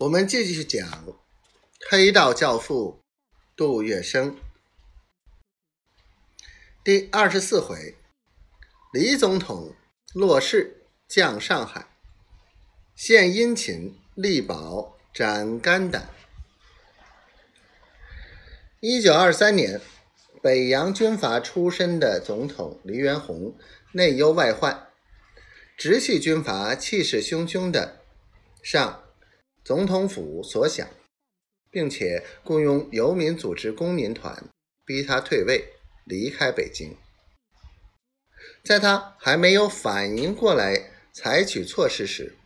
我们继续讲黑道教父杜月笙第二十四回，李总统落世降上海，献殷勤力保斩肝胆。一九二三年，北洋军阀出身的总统黎元洪内忧外患，直系军阀气势汹汹的上。总统府所想，并且雇佣游民组织公民团，逼他退位，离开北京。在他还没有反应过来采取措施时，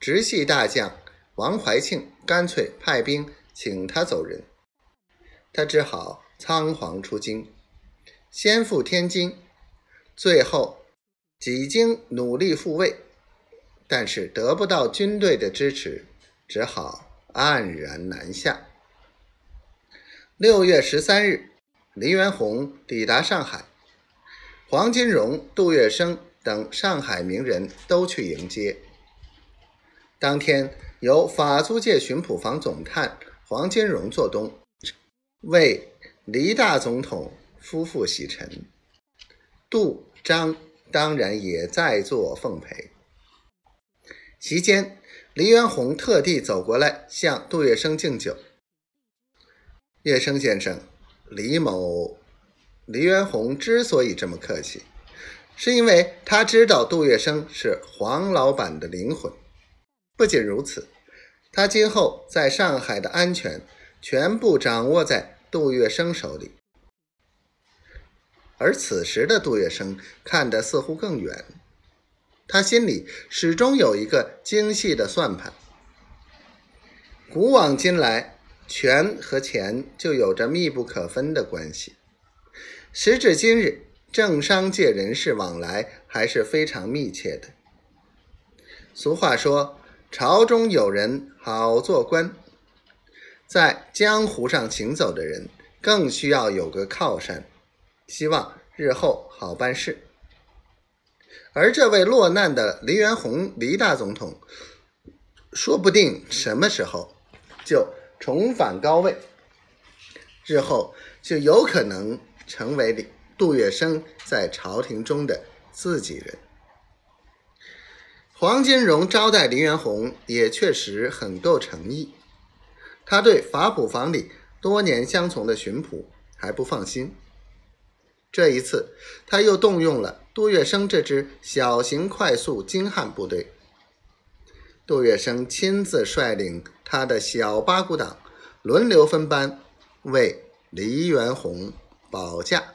直系大将王怀庆干脆派兵请他走人，他只好仓皇出京，先赴天津，最后几经努力复位，但是得不到军队的支持。只好黯然南下。六月十三日，黎元洪抵达上海，黄金荣、杜月笙等上海名人都去迎接。当天，由法租界巡捕房总探黄金荣做东，为黎大总统夫妇洗尘。杜、张当然也在做奉陪。席间。黎元洪特地走过来向杜月笙敬酒。月笙先生，李某，黎元洪之所以这么客气，是因为他知道杜月笙是黄老板的灵魂。不仅如此，他今后在上海的安全全部掌握在杜月笙手里。而此时的杜月笙看得似乎更远。他心里始终有一个精细的算盘。古往今来，权和钱就有着密不可分的关系。时至今日，政商界人士往来还是非常密切的。俗话说：“朝中有人好做官。”在江湖上行走的人，更需要有个靠山，希望日后好办事。而这位落难的黎元洪，黎大总统，说不定什么时候就重返高位，日后就有可能成为杜月笙在朝廷中的自己人。黄金荣招待黎元洪也确实很够诚意，他对法捕房里多年相从的巡捕还不放心。这一次，他又动用了杜月笙这支小型快速精悍部队。杜月笙亲自率领他的小八股党，轮流分班为黎元洪保驾。